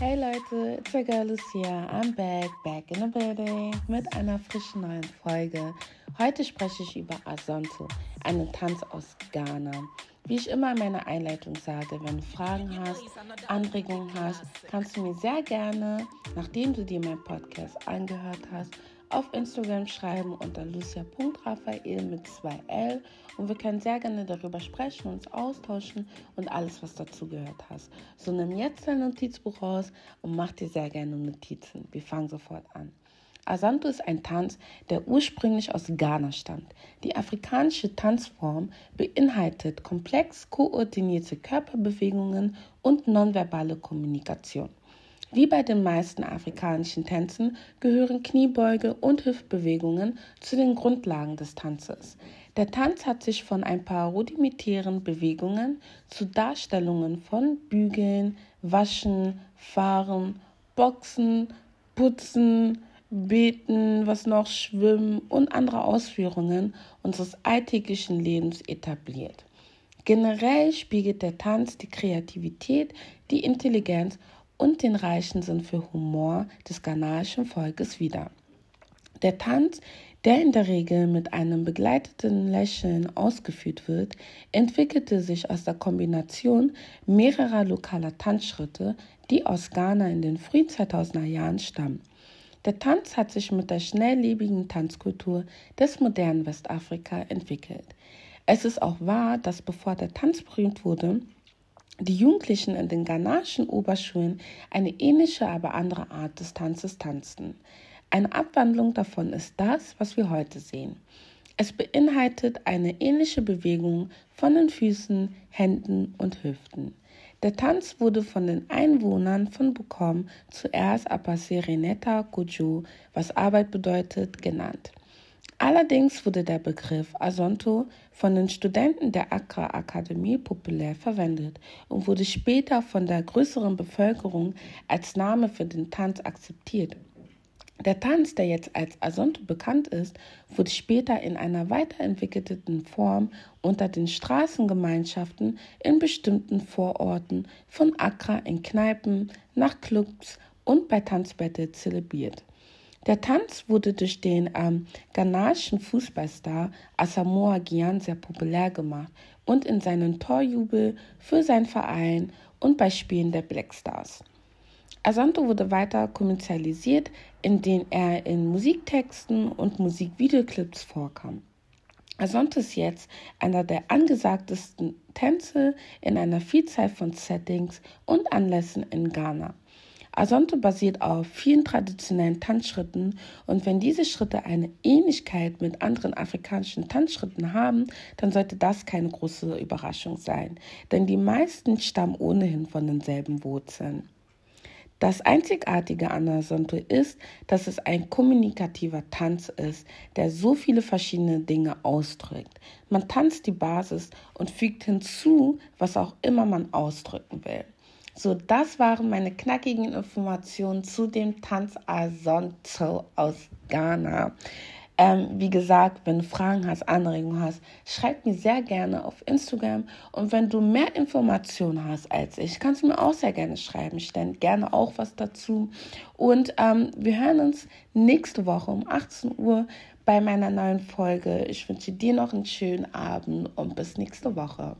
Hey Leute, it's your girl Lucia. I'm back, back in the building mit einer frischen neuen Folge. Heute spreche ich über Asonto, einen Tanz aus Ghana. Wie ich immer in meiner Einleitung sage, wenn du Fragen hast, Anregungen hast, kannst du mir sehr gerne, nachdem du dir meinen Podcast angehört hast, auf Instagram schreiben unter lucia.raphael mit 2L und wir können sehr gerne darüber sprechen, uns austauschen und alles, was dazu gehört hast. So nimm jetzt dein Notizbuch raus und mach dir sehr gerne Notizen. Wir fangen sofort an. Asanto ist ein Tanz, der ursprünglich aus Ghana stammt. Die afrikanische Tanzform beinhaltet komplex koordinierte Körperbewegungen und nonverbale Kommunikation. Wie bei den meisten afrikanischen Tänzen gehören Kniebeuge und Hüftbewegungen zu den Grundlagen des Tanzes. Der Tanz hat sich von ein paar rudimentären Bewegungen zu Darstellungen von Bügeln, Waschen, Fahren, Boxen, Putzen, Beten, was noch, Schwimmen und andere Ausführungen unseres alltäglichen Lebens etabliert. Generell spiegelt der Tanz die Kreativität, die Intelligenz und den reichen Sinn für Humor des ghanaischen Volkes wider. Der Tanz, der in der Regel mit einem begleiteten Lächeln ausgeführt wird, entwickelte sich aus der Kombination mehrerer lokaler Tanzschritte, die aus Ghana in den frühen 2000er Jahren stammen. Der Tanz hat sich mit der schnelllebigen Tanzkultur des modernen Westafrika entwickelt. Es ist auch wahr, dass bevor der Tanz berühmt wurde, die Jugendlichen in den ghanaischen Oberschulen eine ähnliche, aber andere Art des Tanzes tanzten. Eine Abwandlung davon ist das, was wir heute sehen. Es beinhaltet eine ähnliche Bewegung von den Füßen, Händen und Hüften. Der Tanz wurde von den Einwohnern von Bukom zuerst Apasereneta Kojo, was Arbeit bedeutet, genannt. Allerdings wurde der Begriff Asonto von den Studenten der Accra Akademie populär verwendet und wurde später von der größeren Bevölkerung als Name für den Tanz akzeptiert. Der Tanz, der jetzt als Asonto bekannt ist, wurde später in einer weiterentwickelten Form unter den Straßengemeinschaften in bestimmten Vororten von Accra in Kneipen, Nachtclubs und bei Tanzbattle zelebriert. Der Tanz wurde durch den ähm, ghanaischen Fußballstar Asamoah Gyan sehr populär gemacht und in seinen Torjubel für seinen Verein und bei Spielen der Black Stars. Asanto wurde weiter kommerzialisiert, indem er in Musiktexten und Musikvideoclips vorkam. Asante ist jetzt einer der angesagtesten Tänze in einer Vielzahl von Settings und Anlässen in Ghana. Asante basiert auf vielen traditionellen Tanzschritten und wenn diese Schritte eine Ähnlichkeit mit anderen afrikanischen Tanzschritten haben, dann sollte das keine große Überraschung sein, denn die meisten stammen ohnehin von denselben Wurzeln. Das Einzigartige an Asonto ist, dass es ein kommunikativer Tanz ist, der so viele verschiedene Dinge ausdrückt. Man tanzt die Basis und fügt hinzu, was auch immer man ausdrücken will. So, das waren meine knackigen Informationen zu dem Tanz Asonto aus Ghana. Ähm, wie gesagt, wenn du Fragen hast, Anregungen hast, schreib mir sehr gerne auf Instagram. Und wenn du mehr Informationen hast als ich, kannst du mir auch sehr gerne schreiben. Ich stelle gerne auch was dazu. Und ähm, wir hören uns nächste Woche um 18 Uhr bei meiner neuen Folge. Ich wünsche dir noch einen schönen Abend und bis nächste Woche.